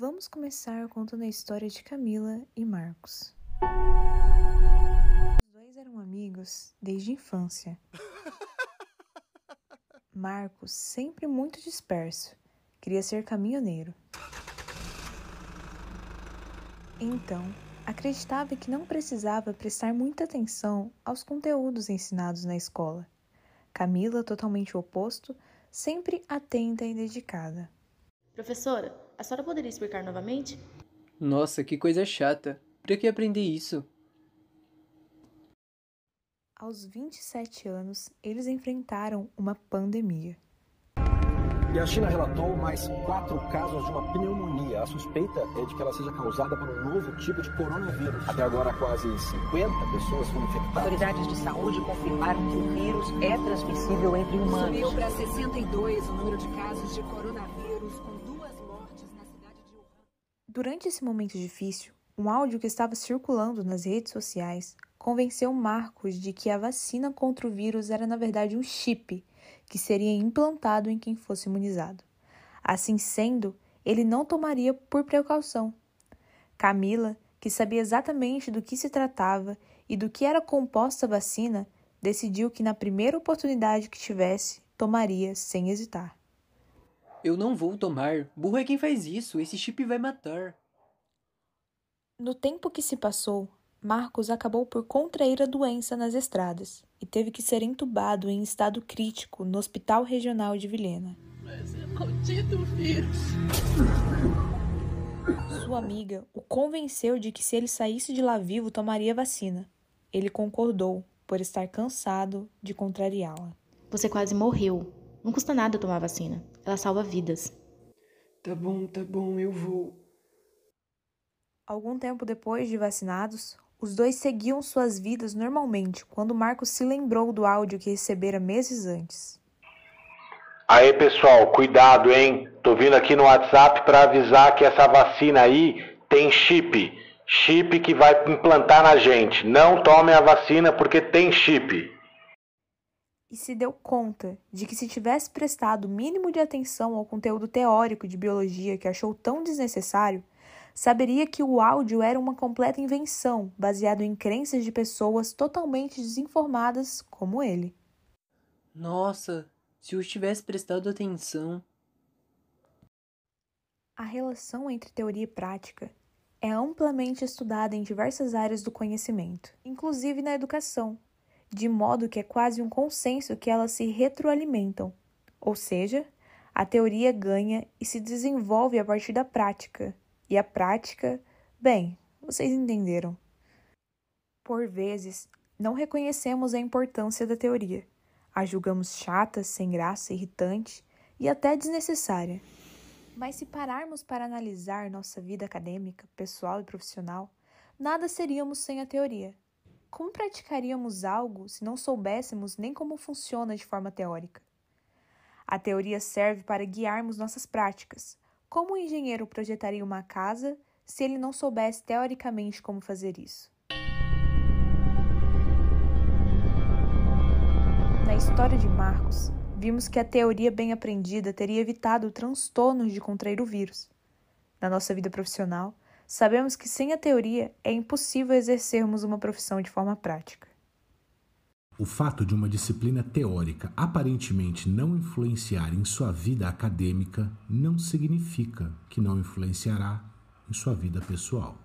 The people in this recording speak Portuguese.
Vamos começar contando a história de Camila e Marcos. Os dois eram amigos desde a infância. Marcos, sempre muito disperso, queria ser caminhoneiro. Então, acreditava que não precisava prestar muita atenção aos conteúdos ensinados na escola. Camila, totalmente o oposto, sempre atenta e dedicada. Professora, a senhora poderia explicar novamente? Nossa, que coisa chata. Pra que aprender isso? Aos 27 anos, eles enfrentaram uma pandemia. E a China relatou mais quatro casos de uma pneumonia. A suspeita é de que ela seja causada por um novo tipo de coronavírus. Até agora, quase 50 pessoas foram infectadas. Autoridades de saúde confirmaram que o vírus é transmissível entre humanos. Subiu para 62 o número de casos de coronavírus, Durante esse momento difícil, um áudio que estava circulando nas redes sociais convenceu Marcos de que a vacina contra o vírus era na verdade um chip que seria implantado em quem fosse imunizado. Assim sendo, ele não tomaria por precaução. Camila, que sabia exatamente do que se tratava e do que era composta a vacina, decidiu que na primeira oportunidade que tivesse, tomaria sem hesitar. Eu não vou tomar. Burro é quem faz isso. Esse chip vai matar. No tempo que se passou, Marcos acabou por contrair a doença nas estradas e teve que ser entubado em estado crítico no Hospital Regional de Vilhena. Mas é maldito vírus. Sua amiga o convenceu de que se ele saísse de lá vivo tomaria vacina. Ele concordou, por estar cansado de contrariá-la. Você quase morreu. Não custa nada tomar vacina. Ela salva vidas. Tá bom, tá bom, eu vou. Algum tempo depois de vacinados, os dois seguiam suas vidas normalmente quando Marcos se lembrou do áudio que recebera meses antes. Aí pessoal, cuidado, hein? Tô vindo aqui no WhatsApp para avisar que essa vacina aí tem chip. Chip que vai implantar na gente. Não tomem a vacina porque tem chip. E se deu conta de que se tivesse prestado o mínimo de atenção ao conteúdo teórico de biologia que achou tão desnecessário, saberia que o áudio era uma completa invenção, baseado em crenças de pessoas totalmente desinformadas como ele. Nossa, se eu tivesse prestado atenção. A relação entre teoria e prática é amplamente estudada em diversas áreas do conhecimento, inclusive na educação, de modo que é quase um consenso que elas se retroalimentam, ou seja, a teoria ganha e se desenvolve a partir da prática, e a prática, bem, vocês entenderam. Por vezes, não reconhecemos a importância da teoria, a julgamos chata, sem graça, irritante e até desnecessária. Mas se pararmos para analisar nossa vida acadêmica, pessoal e profissional, nada seríamos sem a teoria. Como praticaríamos algo se não soubéssemos nem como funciona de forma teórica? A teoria serve para guiarmos nossas práticas. Como o engenheiro projetaria uma casa se ele não soubesse teoricamente como fazer isso? Na história de Marcos, vimos que a teoria bem aprendida teria evitado transtornos de contrair o vírus. Na nossa vida profissional, sabemos que sem a teoria é impossível exercermos uma profissão de forma prática. O fato de uma disciplina teórica aparentemente não influenciar em sua vida acadêmica não significa que não influenciará em sua vida pessoal.